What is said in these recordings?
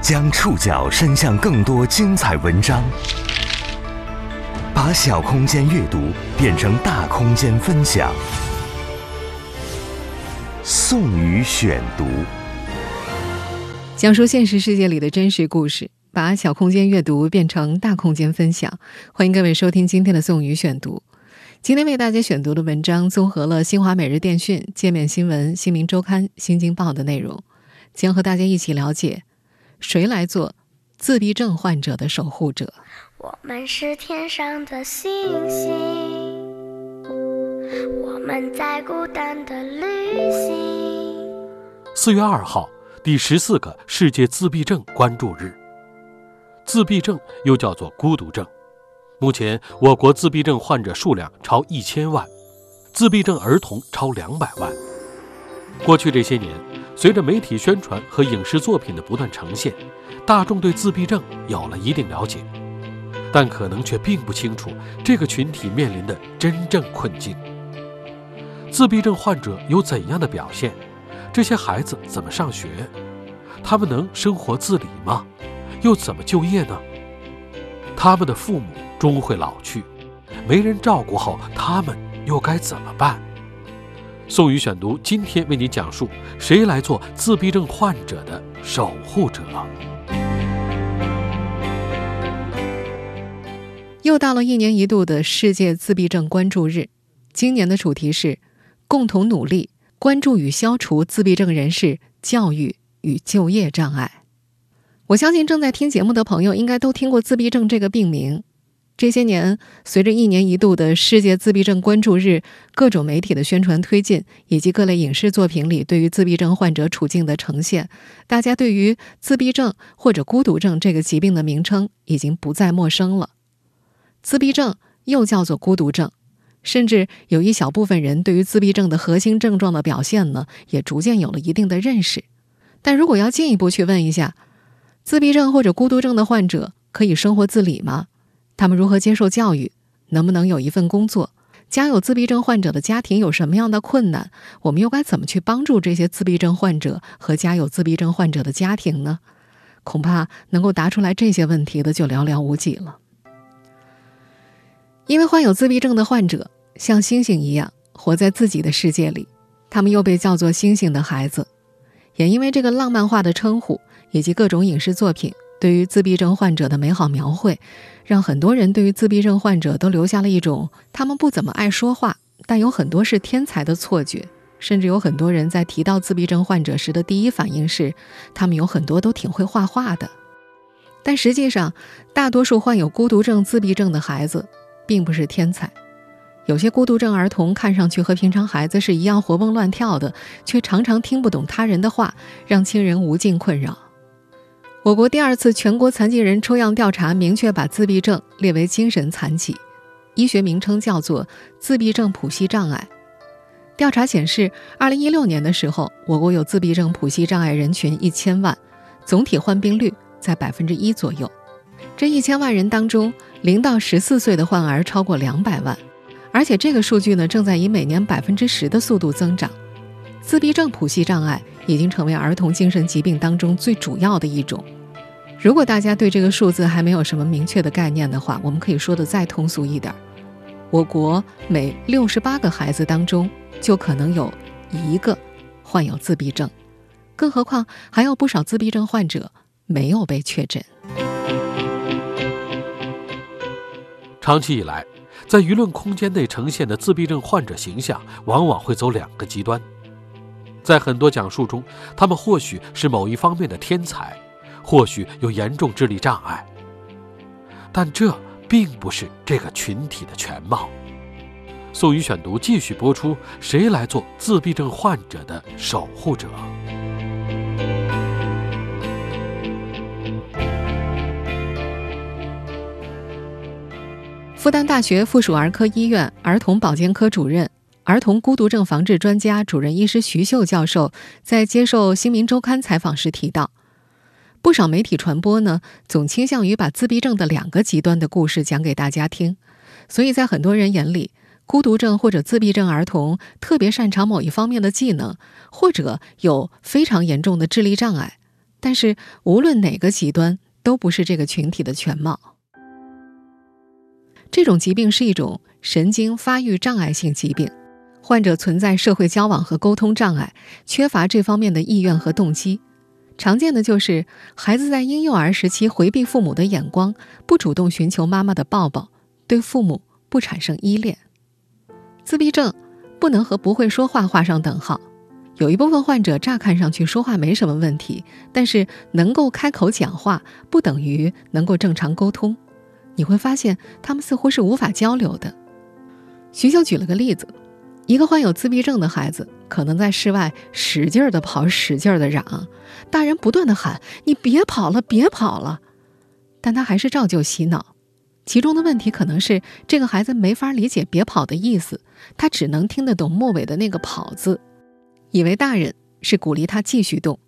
将触角伸向更多精彩文章，把小空间阅读变成大空间分享。宋宇选读，讲述现实世界里的真实故事，把小空间阅读变成大空间分享。欢迎各位收听今天的宋宇选读。今天为大家选读的文章综合了新华每日电讯、界面新闻、新民周刊、新京报的内容，将和大家一起了解。谁来做自闭症患者的守护者？我们是天上的星星，我们在孤单的旅行。四月二号，第十四个世界自闭症关注日。自闭症又叫做孤独症，目前我国自闭症患者数量超一千万，自闭症儿童超两百万。过去这些年。随着媒体宣传和影视作品的不断呈现，大众对自闭症有了一定了解，但可能却并不清楚这个群体面临的真正困境。自闭症患者有怎样的表现？这些孩子怎么上学？他们能生活自理吗？又怎么就业呢？他们的父母终会老去，没人照顾后，他们又该怎么办？宋宇选读，今天为你讲述谁来做自闭症患者的守护者。又到了一年一度的世界自闭症关注日，今年的主题是共同努力关注与消除自闭症人士教育与就业障碍。我相信正在听节目的朋友应该都听过自闭症这个病名。这些年，随着一年一度的世界自闭症关注日，各种媒体的宣传推进，以及各类影视作品里对于自闭症患者处境的呈现，大家对于自闭症或者孤独症这个疾病的名称已经不再陌生了。自闭症又叫做孤独症，甚至有一小部分人对于自闭症的核心症状的表现呢，也逐渐有了一定的认识。但如果要进一步去问一下，自闭症或者孤独症的患者可以生活自理吗？他们如何接受教育？能不能有一份工作？家有自闭症患者的家庭有什么样的困难？我们又该怎么去帮助这些自闭症患者和家有自闭症患者的家庭呢？恐怕能够答出来这些问题的就寥寥无几了。因为患有自闭症的患者像星星一样活在自己的世界里，他们又被叫做“星星的孩子”，也因为这个浪漫化的称呼以及各种影视作品。对于自闭症患者的美好描绘，让很多人对于自闭症患者都留下了一种他们不怎么爱说话，但有很多是天才的错觉。甚至有很多人在提到自闭症患者时的第一反应是，他们有很多都挺会画画的。但实际上，大多数患有孤独症自闭症的孩子并不是天才。有些孤独症儿童看上去和平常孩子是一样活蹦乱跳的，却常常听不懂他人的话，让亲人无尽困扰。我国第二次全国残疾人抽样调查明确把自闭症列为精神残疾，医学名称叫做自闭症谱系障碍。调查显示，二零一六年的时候，我国有自闭症谱系障碍人群一千万，总体患病率在百分之一左右。这一千万人当中，零到十四岁的患儿超过两百万，而且这个数据呢，正在以每年百分之十的速度增长。自闭症谱系障碍已经成为儿童精神疾病当中最主要的一种。如果大家对这个数字还没有什么明确的概念的话，我们可以说的再通俗一点：我国每六十八个孩子当中就可能有一个患有自闭症，更何况还有不少自闭症患者没有被确诊。长期以来，在舆论空间内呈现的自闭症患者形象，往往会走两个极端。在很多讲述中，他们或许是某一方面的天才，或许有严重智力障碍，但这并不是这个群体的全貌。宋宇选读继续播出：谁来做自闭症患者的守护者？复旦大学附属儿科医院儿童保健科主任。儿童孤独症防治专家、主任医师徐秀教授在接受《新民周刊》采访时提到，不少媒体传播呢，总倾向于把自闭症的两个极端的故事讲给大家听，所以在很多人眼里，孤独症或者自闭症儿童特别擅长某一方面的技能，或者有非常严重的智力障碍，但是无论哪个极端，都不是这个群体的全貌。这种疾病是一种神经发育障碍性疾病，患者存在社会交往和沟通障碍，缺乏这方面的意愿和动机。常见的就是孩子在婴幼儿时期回避父母的眼光，不主动寻求妈妈的抱抱，对父母不产生依恋。自闭症不能和不会说话画上等号。有一部分患者乍看上去说话没什么问题，但是能够开口讲话不等于能够正常沟通。你会发现他们似乎是无法交流的。徐秀举了个例子：一个患有自闭症的孩子可能在室外使劲儿的跑，使劲儿的嚷，大人不断的喊“你别跑了，别跑了”，但他还是照旧洗脑。其中的问题可能是这个孩子没法理解“别跑”的意思，他只能听得懂末尾的那个“跑”字。以为大人是鼓励他继续动，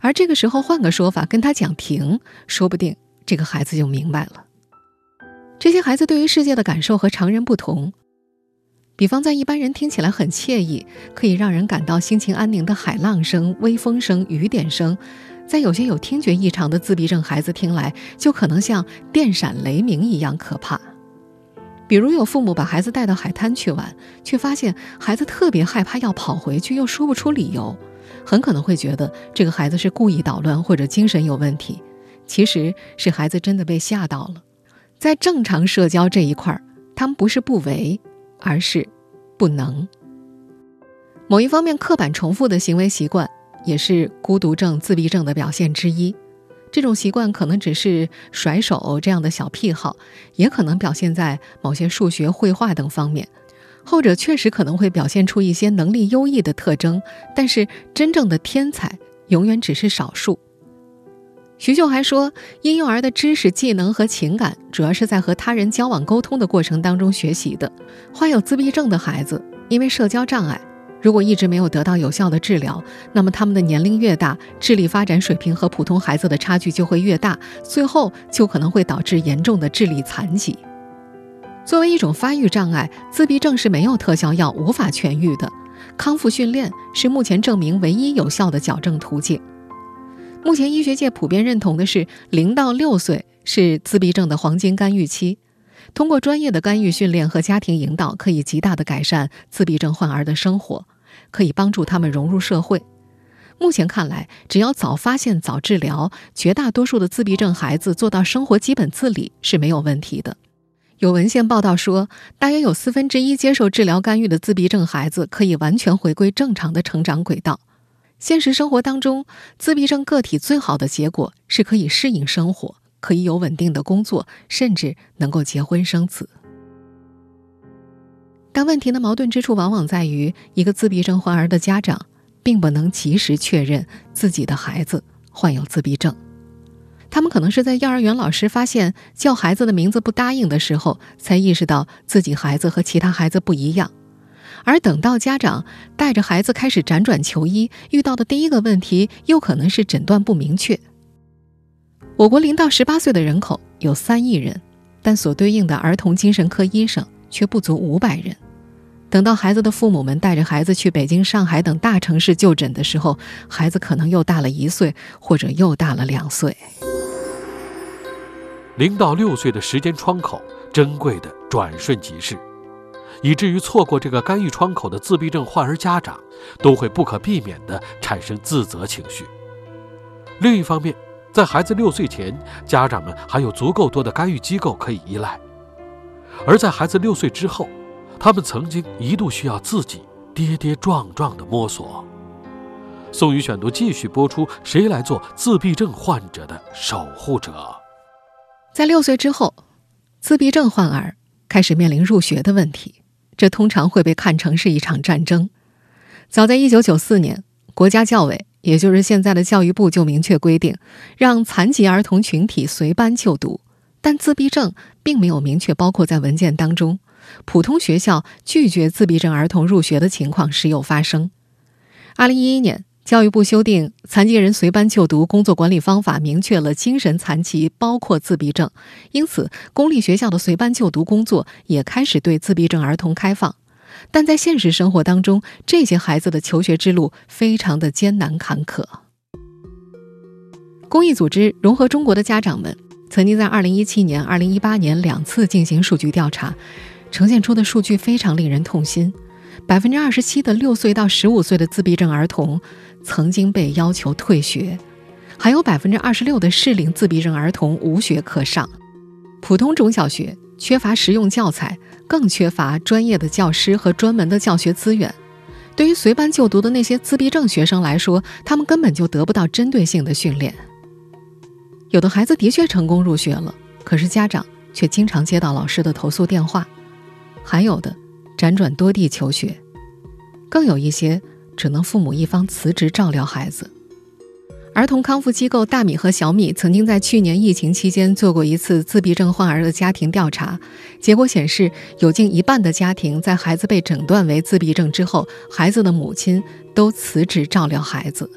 而这个时候换个说法跟他讲停，说不定这个孩子就明白了。这些孩子对于世界的感受和常人不同，比方在一般人听起来很惬意，可以让人感到心情安宁的海浪声、微风声、雨点声，在有些有听觉异常的自闭症孩子听来，就可能像电闪雷鸣一样可怕。比如有父母把孩子带到海滩去玩，却发现孩子特别害怕要跑回去，又说不出理由，很可能会觉得这个孩子是故意捣乱或者精神有问题，其实是孩子真的被吓到了。在正常社交这一块儿，他们不是不为，而是不能。某一方面刻板重复的行为习惯，也是孤独症、自闭症的表现之一。这种习惯可能只是甩手这样的小癖好，也可能表现在某些数学、绘画等方面。后者确实可能会表现出一些能力优异的特征，但是真正的天才永远只是少数。徐秀还说，婴幼儿的知识、技能和情感主要是在和他人交往沟通的过程当中学习的。患有自闭症的孩子，因为社交障碍。如果一直没有得到有效的治疗，那么他们的年龄越大，智力发展水平和普通孩子的差距就会越大，最后就可能会导致严重的智力残疾。作为一种发育障碍，自闭症是没有特效药无法痊愈的，康复训练是目前证明唯一有效的矫正途径。目前医学界普遍认同的是，零到六岁是自闭症的黄金干预期。通过专业的干预训练和家庭引导，可以极大的改善自闭症患儿的生活，可以帮助他们融入社会。目前看来，只要早发现、早治疗，绝大多数的自闭症孩子做到生活基本自理是没有问题的。有文献报道说，大约有四分之一接受治疗干预的自闭症孩子可以完全回归正常的成长轨道。现实生活当中，自闭症个体最好的结果是可以适应生活。可以有稳定的工作，甚至能够结婚生子。但问题的矛盾之处往往在于，一个自闭症患儿的家长并不能及时确认自己的孩子患有自闭症。他们可能是在幼儿园老师发现叫孩子的名字不答应的时候，才意识到自己孩子和其他孩子不一样。而等到家长带着孩子开始辗转求医，遇到的第一个问题，又可能是诊断不明确。我国零到十八岁的人口有三亿人，但所对应的儿童精神科医生却不足五百人。等到孩子的父母们带着孩子去北京、上海等大城市就诊的时候，孩子可能又大了一岁，或者又大了两岁。零到六岁的时间窗口珍贵的转瞬即逝，以至于错过这个干预窗口的自闭症患儿家长，都会不可避免地产生自责情绪。另一方面，在孩子六岁前，家长们还有足够多的干预机构可以依赖；而在孩子六岁之后，他们曾经一度需要自己跌跌撞撞地摸索。宋宇选读继续播出：谁来做自闭症患者的守护者？在六岁之后，自闭症患儿开始面临入学的问题，这通常会被看成是一场战争。早在一九九四年，国家教委。也就是现在的教育部就明确规定，让残疾儿童群体随班就读，但自闭症并没有明确包括在文件当中。普通学校拒绝自闭症儿童入学的情况时有发生。二零一一年，教育部修订《残疾人随班就读工作管理方法》，明确了精神残疾包括自闭症，因此公立学校的随班就读工作也开始对自闭症儿童开放。但在现实生活当中，这些孩子的求学之路非常的艰难坎坷。公益组织融合中国的家长们曾经在2017年、2018年两次进行数据调查，呈现出的数据非常令人痛心。百分之二十七的六岁到十五岁的自闭症儿童曾经被要求退学，还有百分之二十六的适龄自闭症儿童无学可上。普通中小学缺乏实用教材，更缺乏专业的教师和专门的教学资源。对于随班就读的那些自闭症学生来说，他们根本就得不到针对性的训练。有的孩子的确成功入学了，可是家长却经常接到老师的投诉电话；还有的辗转多地求学，更有一些只能父母一方辞职照料孩子。儿童康复机构大米和小米曾经在去年疫情期间做过一次自闭症患儿的家庭调查，结果显示，有近一半的家庭在孩子被诊断为自闭症之后，孩子的母亲都辞职照料孩子。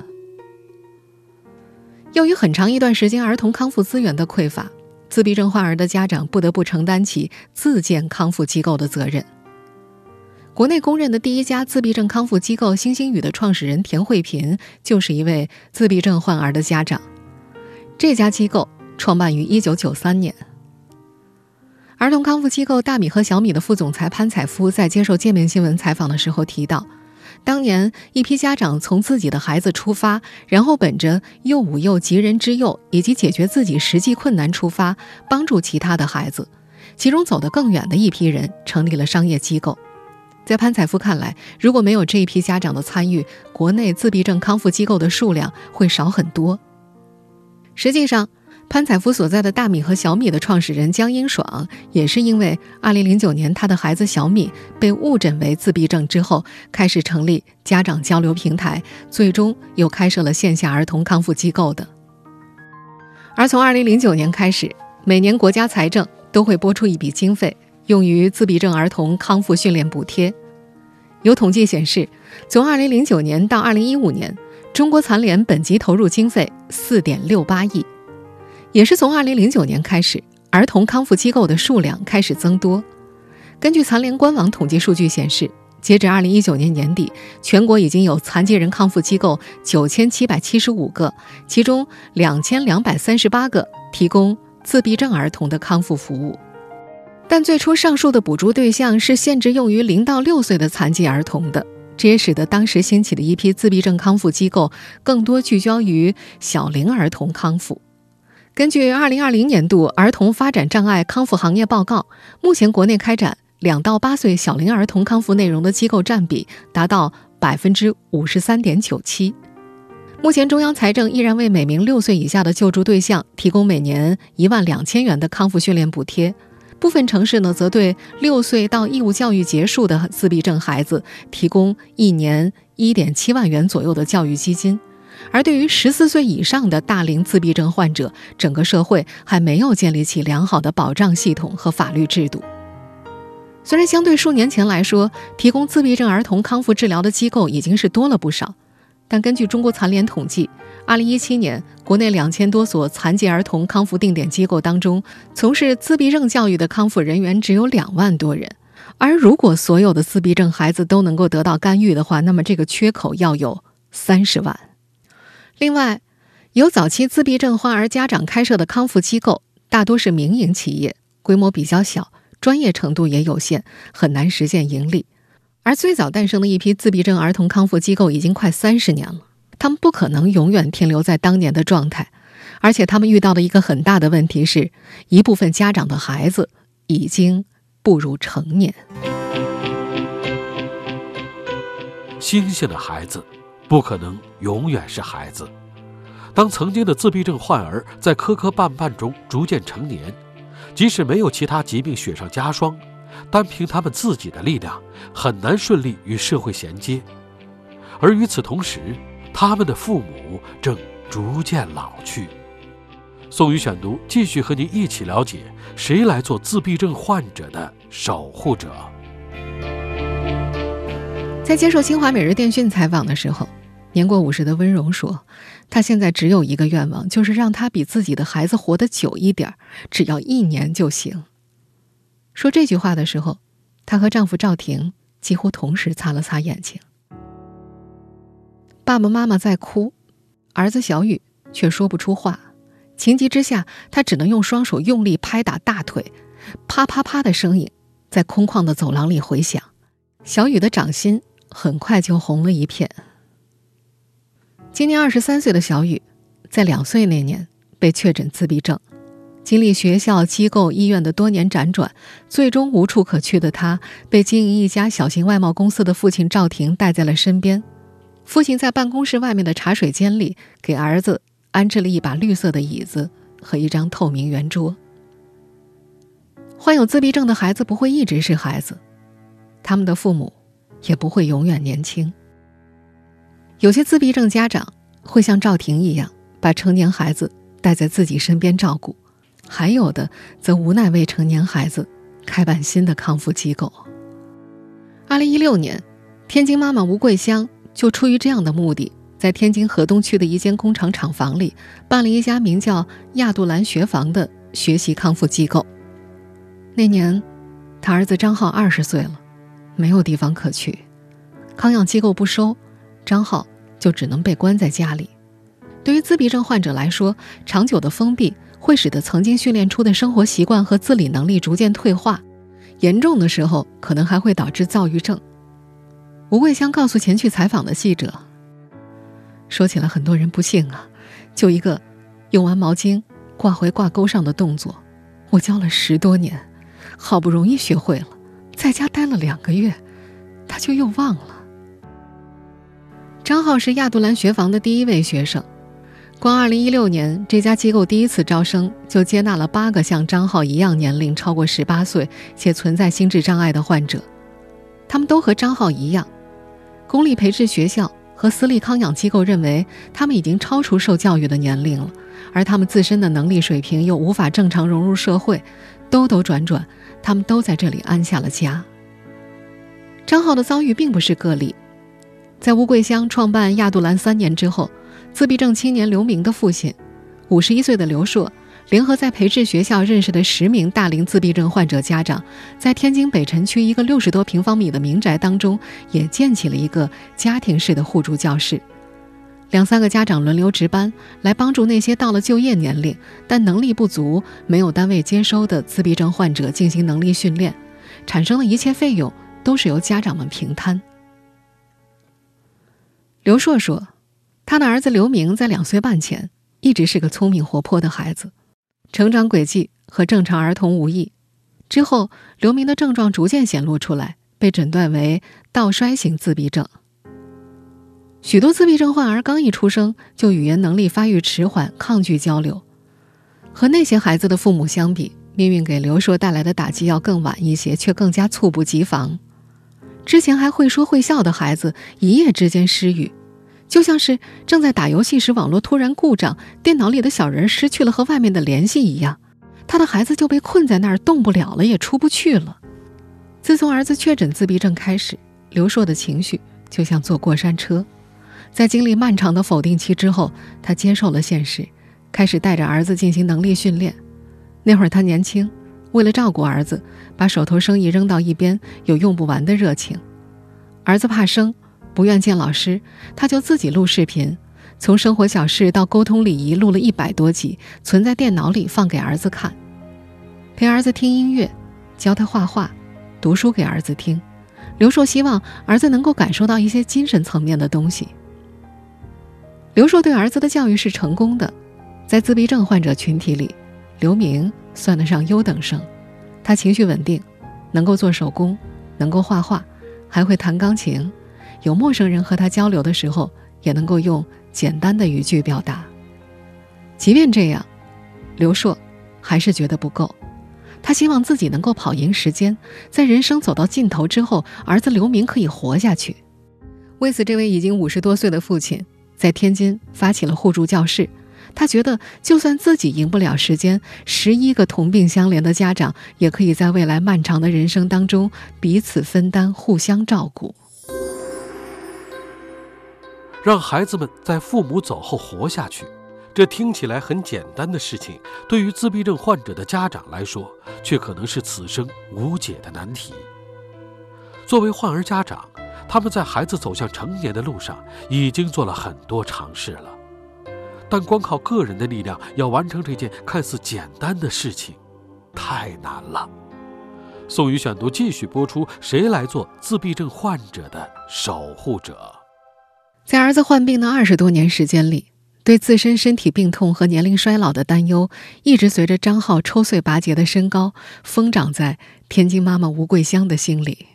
由于很长一段时间儿童康复资源的匮乏，自闭症患儿的家长不得不承担起自建康复机构的责任。国内公认的第一家自闭症康复机构“星星语”的创始人田慧萍，就是一位自闭症患儿的家长。这家机构创办于1993年。儿童康复机构大米和小米的副总裁潘采夫在接受界面新闻采访的时候提到，当年一批家长从自己的孩子出发，然后本着幼吾幼及人之幼以及解决自己实际困难出发，帮助其他的孩子。其中走得更远的一批人成立了商业机构。在潘采夫看来，如果没有这一批家长的参与，国内自闭症康复机构的数量会少很多。实际上，潘采夫所在的大米和小米的创始人江英爽，也是因为2009年他的孩子小米被误诊为自闭症之后，开始成立家长交流平台，最终又开设了线下儿童康复机构的。而从2009年开始，每年国家财政都会拨出一笔经费。用于自闭症儿童康复训练补贴。有统计显示，从2009年到2015年，中国残联本级投入经费4.68亿。也是从2009年开始，儿童康复机构的数量开始增多。根据残联官网统计数据显示，截至2019年年底，全国已经有残疾人康复机构9775个，其中2238个提供自闭症儿童的康复服务。但最初上述的补助对象是限制用于零到六岁的残疾儿童的，这也使得当时兴起的一批自闭症康复机构更多聚焦于小龄儿童康复。根据2020年度儿童发展障碍康复行业报告，目前国内开展两到八岁小龄儿童康复内容的机构占比达到百分之五十三点九七。目前中央财政依然为每名六岁以下的救助对象提供每年一万两千元的康复训练补贴。部分城市呢，则对六岁到义务教育结束的自闭症孩子提供一年一点七万元左右的教育基金，而对于十四岁以上的大龄自闭症患者，整个社会还没有建立起良好的保障系统和法律制度。虽然相对数年前来说，提供自闭症儿童康复治疗的机构已经是多了不少。但根据中国残联统计，二零一七年国内两千多所残疾儿童康复定点机构当中，从事自闭症教育的康复人员只有两万多人。而如果所有的自闭症孩子都能够得到干预的话，那么这个缺口要有三十万。另外，有早期自闭症患儿家长开设的康复机构，大多是民营企业，规模比较小，专业程度也有限，很难实现盈利。而最早诞生的一批自闭症儿童康复机构已经快三十年了，他们不可能永远停留在当年的状态，而且他们遇到的一个很大的问题是，一部分家长的孩子已经步入成年。星星的孩子不可能永远是孩子，当曾经的自闭症患儿在磕磕绊绊中逐渐成年，即使没有其他疾病雪上加霜。单凭他们自己的力量，很难顺利与社会衔接。而与此同时，他们的父母正逐渐老去。宋宇选读继续和您一起了解谁来做自闭症患者的守护者。在接受新华每日电讯采访的时候，年过五十的温柔说：“她现在只有一个愿望，就是让他比自己的孩子活得久一点，只要一年就行。”说这句话的时候，她和丈夫赵婷几乎同时擦了擦眼睛。爸爸妈妈在哭，儿子小雨却说不出话。情急之下，他只能用双手用力拍打大腿，啪啪啪的声音在空旷的走廊里回响。小雨的掌心很快就红了一片。今年二十三岁的小雨，在两岁那年被确诊自闭症，经历学校、机构、医院的多年辗转，最终无处可去的他，被经营一家小型外贸公司的父亲赵婷带在了身边。父亲在办公室外面的茶水间里，给儿子安置了一把绿色的椅子和一张透明圆桌。患有自闭症的孩子不会一直是孩子。他们的父母也不会永远年轻。有些自闭症家长会像赵婷一样，把成年孩子带在自己身边照顾；还有的则无奈未成年孩子开办新的康复机构。二零一六年，天津妈妈吴桂香就出于这样的目的，在天津河东区的一间工厂厂房里办了一家名叫“亚杜兰学房”的学习康复机构。那年，他儿子张浩二十岁了。没有地方可去，康养机构不收，张浩就只能被关在家里。对于自闭症患者来说，长久的封闭会使得曾经训练出的生活习惯和自理能力逐渐退化，严重的时候可能还会导致躁郁症。吴桂香告诉前去采访的记者：“说起来，很多人不信啊，就一个用完毛巾挂回挂钩上的动作，我教了十多年，好不容易学会了。”在家待了两个月，他就又忘了。张浩是亚杜兰学房的第一位学生，光2016年这家机构第一次招生就接纳了八个像张浩一样年龄超过18岁且存在心智障碍的患者。他们都和张浩一样，公立培智学校和私立康养机构认为他们已经超出受教育的年龄了，而他们自身的能力水平又无法正常融入社会，兜兜转转。他们都在这里安下了家。张浩的遭遇并不是个例，在吴桂香创办亚杜兰三年之后，自闭症青年刘明的父亲，五十一岁的刘硕，联合在培智学校认识的十名大龄自闭症患者家长，在天津北辰区一个六十多平方米的民宅当中，也建起了一个家庭式的互助教室。两三个家长轮流值班，来帮助那些到了就业年龄但能力不足、没有单位接收的自闭症患者进行能力训练，产生的一切费用都是由家长们平摊。刘硕说，他的儿子刘明在两岁半前一直是个聪明活泼的孩子，成长轨迹和正常儿童无异。之后，刘明的症状逐渐显露出来，被诊断为倒衰型自闭症。许多自闭症患儿刚一出生就语言能力发育迟缓，抗拒交流。和那些孩子的父母相比，命运给刘硕带来的打击要更晚一些，却更加猝不及防。之前还会说会笑的孩子，一夜之间失语，就像是正在打游戏时网络突然故障，电脑里的小人失去了和外面的联系一样。他的孩子就被困在那儿，动不了了，也出不去了。自从儿子确诊自闭症开始，刘硕的情绪就像坐过山车。在经历漫长的否定期之后，他接受了现实，开始带着儿子进行能力训练。那会儿他年轻，为了照顾儿子，把手头生意扔到一边，有用不完的热情。儿子怕生，不愿见老师，他就自己录视频，从生活小事到沟通礼仪，录了一百多集，存在电脑里放给儿子看。陪儿子听音乐，教他画画，读书给儿子听。刘硕希望儿子能够感受到一些精神层面的东西。刘硕对儿子的教育是成功的，在自闭症患者群体里，刘明算得上优等生。他情绪稳定，能够做手工，能够画画，还会弹钢琴。有陌生人和他交流的时候，也能够用简单的语句表达。即便这样，刘硕还是觉得不够。他希望自己能够跑赢时间，在人生走到尽头之后，儿子刘明可以活下去。为此，这位已经五十多岁的父亲。在天津发起了互助教室，他觉得就算自己赢不了时间，十一个同病相怜的家长也可以在未来漫长的人生当中彼此分担、互相照顾，让孩子们在父母走后活下去。这听起来很简单的事情，对于自闭症患者的家长来说，却可能是此生无解的难题。作为患儿家长。他们在孩子走向成年的路上已经做了很多尝试了，但光靠个人的力量要完成这件看似简单的事情，太难了。宋宇选读继续播出：谁来做自闭症患者的守护者？在儿子患病的二十多年时间里，对自身身体病痛和年龄衰老的担忧，一直随着张浩抽穗拔节的身高，疯长在天津妈妈吴桂香的心里。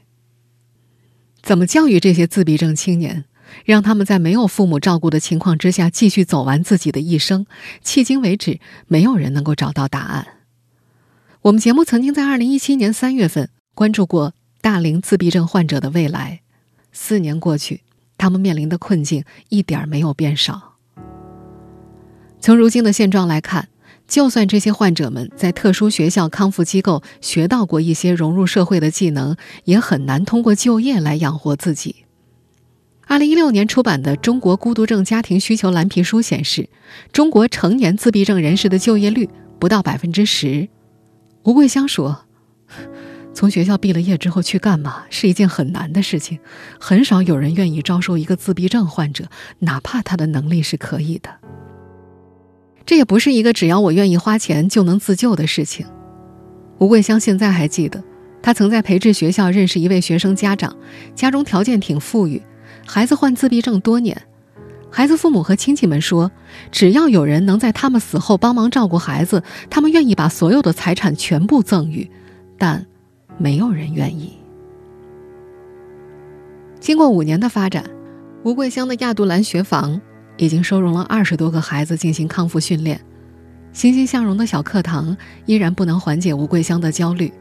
怎么教育这些自闭症青年，让他们在没有父母照顾的情况之下继续走完自己的一生？迄今为止，没有人能够找到答案。我们节目曾经在二零一七年三月份关注过大龄自闭症患者的未来，四年过去。他们面临的困境一点没有变少。从如今的现状来看，就算这些患者们在特殊学校、康复机构学到过一些融入社会的技能，也很难通过就业来养活自己。二零一六年出版的《中国孤独症家庭需求蓝皮书》显示，中国成年自闭症人士的就业率不到百分之十。吴桂香说。从学校毕了业之后去干嘛是一件很难的事情，很少有人愿意招收一个自闭症患者，哪怕他的能力是可以的。这也不是一个只要我愿意花钱就能自救的事情。吴桂香现在还记得，她曾在培智学校认识一位学生家长，家中条件挺富裕，孩子患自闭症多年，孩子父母和亲戚们说，只要有人能在他们死后帮忙照顾孩子，他们愿意把所有的财产全部赠予，但。没有人愿意。经过五年的发展，吴桂香的亚杜兰学房已经收容了二十多个孩子进行康复训练。欣欣向荣的小课堂依然不能缓解吴桂香的焦虑。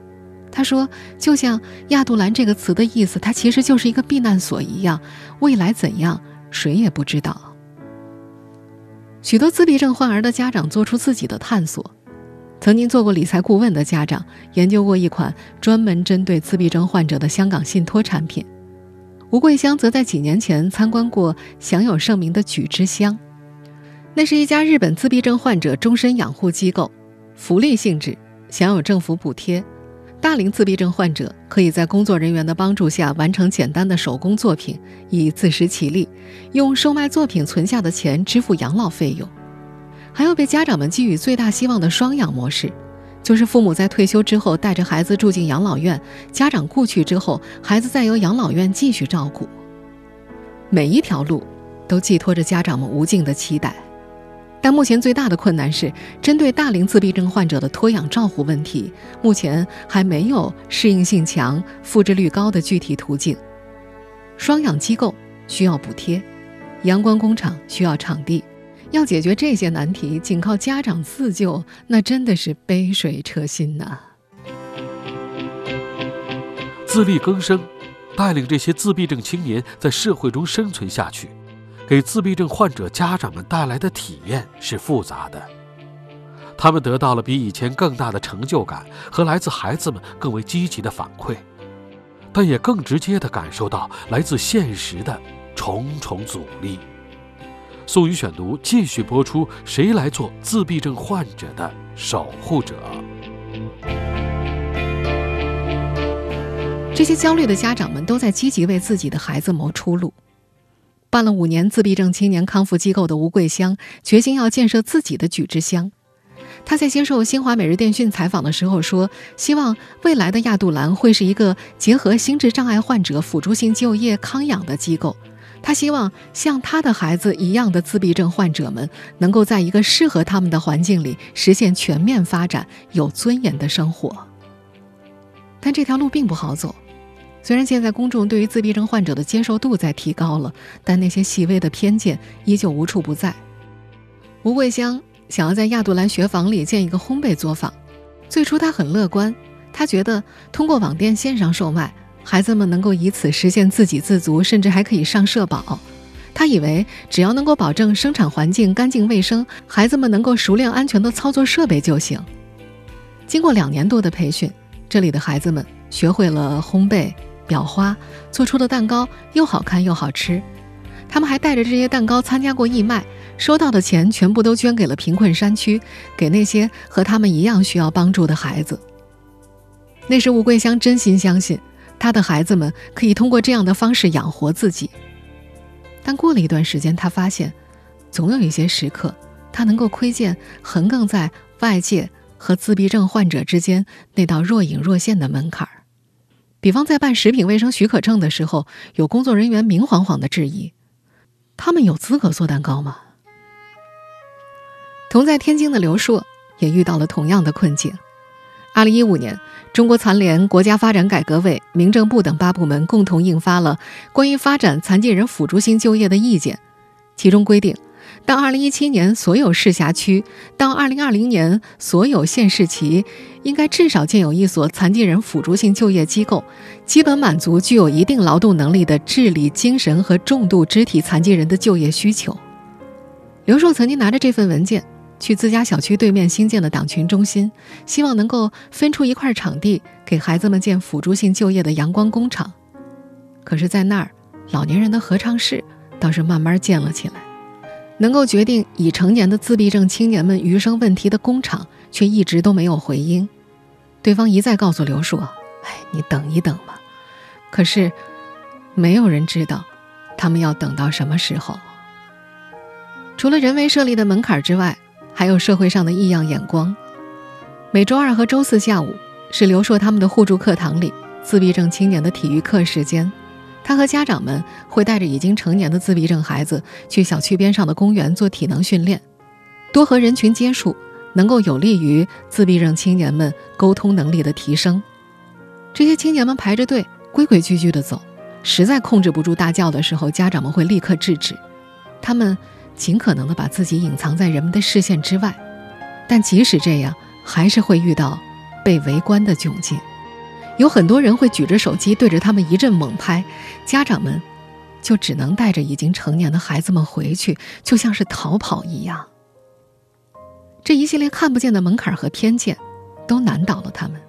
他说：“就像亚杜兰这个词的意思，它其实就是一个避难所一样。未来怎样，谁也不知道。”许多自闭症患儿的家长做出自己的探索。曾经做过理财顾问的家长研究过一款专门针对自闭症患者的香港信托产品。吴桂香则在几年前参观过享有盛名的举之乡，那是一家日本自闭症患者终身养护机构，福利性质，享有政府补贴。大龄自闭症患者可以在工作人员的帮助下完成简单的手工作品，以自食其力，用售卖作品存下的钱支付养老费用。还有被家长们寄予最大希望的双养模式，就是父母在退休之后带着孩子住进养老院，家长故去之后，孩子再由养老院继续照顾。每一条路都寄托着家长们无尽的期待，但目前最大的困难是，针对大龄自闭症患者的托养照护问题，目前还没有适应性强、复制率高的具体途径。双养机构需要补贴，阳光工厂需要场地。要解决这些难题，仅靠家长自救，那真的是杯水车薪呐。自力更生，带领这些自闭症青年在社会中生存下去，给自闭症患者家长们带来的体验是复杂的。他们得到了比以前更大的成就感和来自孩子们更为积极的反馈，但也更直接地感受到来自现实的重重阻力。宋宇选读继续播出：谁来做自闭症患者的守护者？这些焦虑的家长们都在积极为自己的孩子谋出路。办了五年自闭症青年康复机构的吴桂香，决心要建设自己的举之乡。他在接受新华每日电讯采访的时候说：“希望未来的亚杜兰会是一个结合心智障碍患者辅助性就业康养的机构。”他希望像他的孩子一样的自闭症患者们，能够在一个适合他们的环境里实现全面发展、有尊严的生活。但这条路并不好走。虽然现在公众对于自闭症患者的接受度在提高了，但那些细微的偏见依旧无处不在。吴桂香想要在亚杜兰学房里建一个烘焙作坊，最初他很乐观，他觉得通过网店线上售卖。孩子们能够以此实现自给自足，甚至还可以上社保。他以为只要能够保证生产环境干净卫生，孩子们能够熟练安全地操作设备就行。经过两年多的培训，这里的孩子们学会了烘焙、裱花，做出的蛋糕又好看又好吃。他们还带着这些蛋糕参加过义卖，收到的钱全部都捐给了贫困山区，给那些和他们一样需要帮助的孩子。那时吴桂香真心相信。他的孩子们可以通过这样的方式养活自己，但过了一段时间，他发现，总有一些时刻，他能够窥见横亘在外界和自闭症患者之间那道若隐若现的门槛儿。比方在办食品卫生许可证的时候，有工作人员明晃晃的质疑：他们有资格做蛋糕吗？同在天津的刘硕也遇到了同样的困境。二零一五年，中国残联、国家发展改革委、民政部等八部门共同印发了关于发展残疾人辅助性就业的意见，其中规定，到二零一七年，所有市辖区到二零二零年，所有县市级应该至少建有一所残疾人辅助性就业机构，基本满足具有一定劳动能力的智力、精神和重度肢体残疾人的就业需求。刘硕曾经拿着这份文件。去自家小区对面新建的党群中心，希望能够分出一块场地给孩子们建辅助性就业的阳光工厂。可是，在那儿，老年人的合唱室倒是慢慢建了起来。能够决定已成年的自闭症青年们余生问题的工厂，却一直都没有回音。对方一再告诉刘硕：“哎，你等一等吧。”可是，没有人知道，他们要等到什么时候。除了人为设立的门槛之外，还有社会上的异样眼光。每周二和周四下午是刘硕他们的互助课堂里自闭症青年的体育课时间，他和家长们会带着已经成年的自闭症孩子去小区边上的公园做体能训练。多和人群接触，能够有利于自闭症青年们沟通能力的提升。这些青年们排着队，规规矩矩地走，实在控制不住大叫的时候，家长们会立刻制止。他们。尽可能的把自己隐藏在人们的视线之外，但即使这样，还是会遇到被围观的窘境。有很多人会举着手机对着他们一阵猛拍，家长们就只能带着已经成年的孩子们回去，就像是逃跑一样。这一系列看不见的门槛和偏见，都难倒了他们。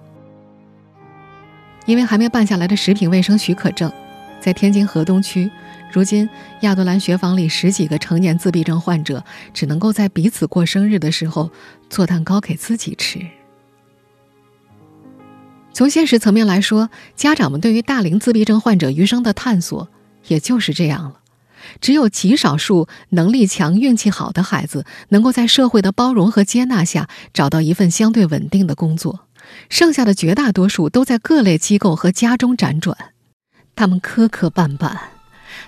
因为还没办下来的食品卫生许可证，在天津河东区。如今，亚多兰学房里十几个成年自闭症患者只能够在彼此过生日的时候做蛋糕给自己吃。从现实层面来说，家长们对于大龄自闭症患者余生的探索也就是这样了。只有极少数能力强、运气好的孩子，能够在社会的包容和接纳下找到一份相对稳定的工作，剩下的绝大多数都在各类机构和家中辗转，他们磕磕绊绊。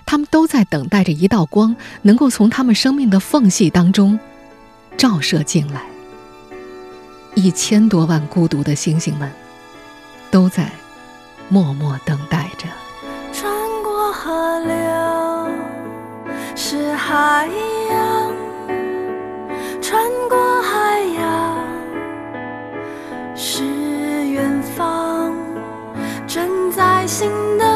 他们都在等待着一道光，能够从他们生命的缝隙当中照射进来。一千多万孤独的星星们，都在默默等待着。穿过河流是海洋，穿过海洋是远方，正在心的。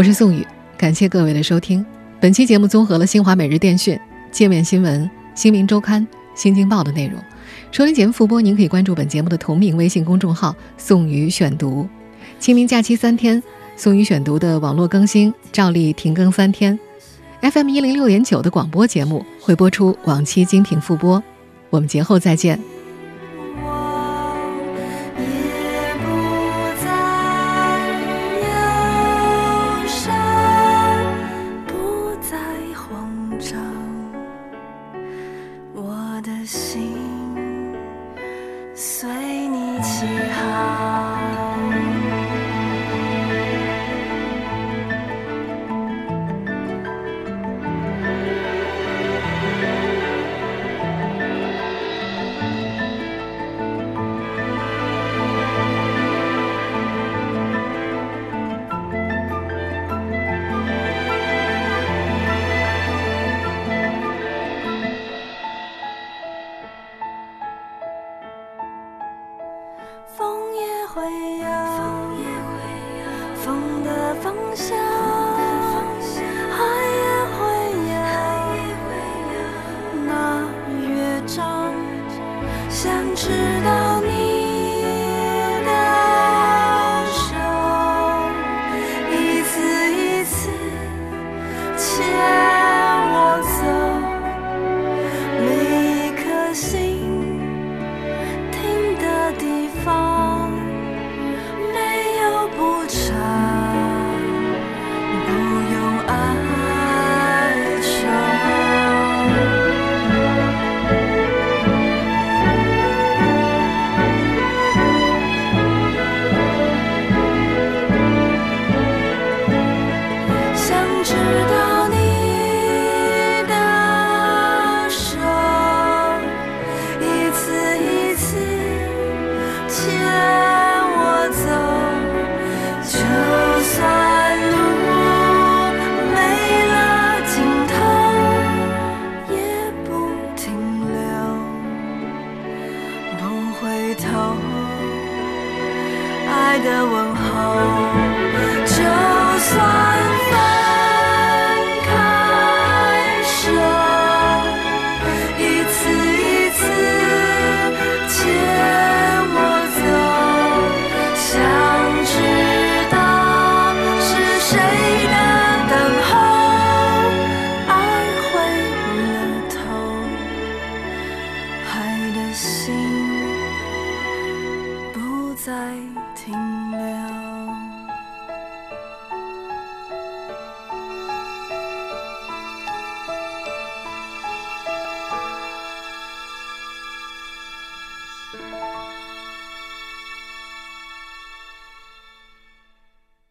我是宋宇，感谢各位的收听。本期节目综合了新华每日电讯、界面新闻、新民周刊、新京报的内容。收听节目复播，您可以关注本节目的同名微信公众号“宋宇选读”。清明假期三天，宋宇选读的网络更新照例停更三天。FM 一零六点九的广播节目会播出往期精品复播。我们节后再见。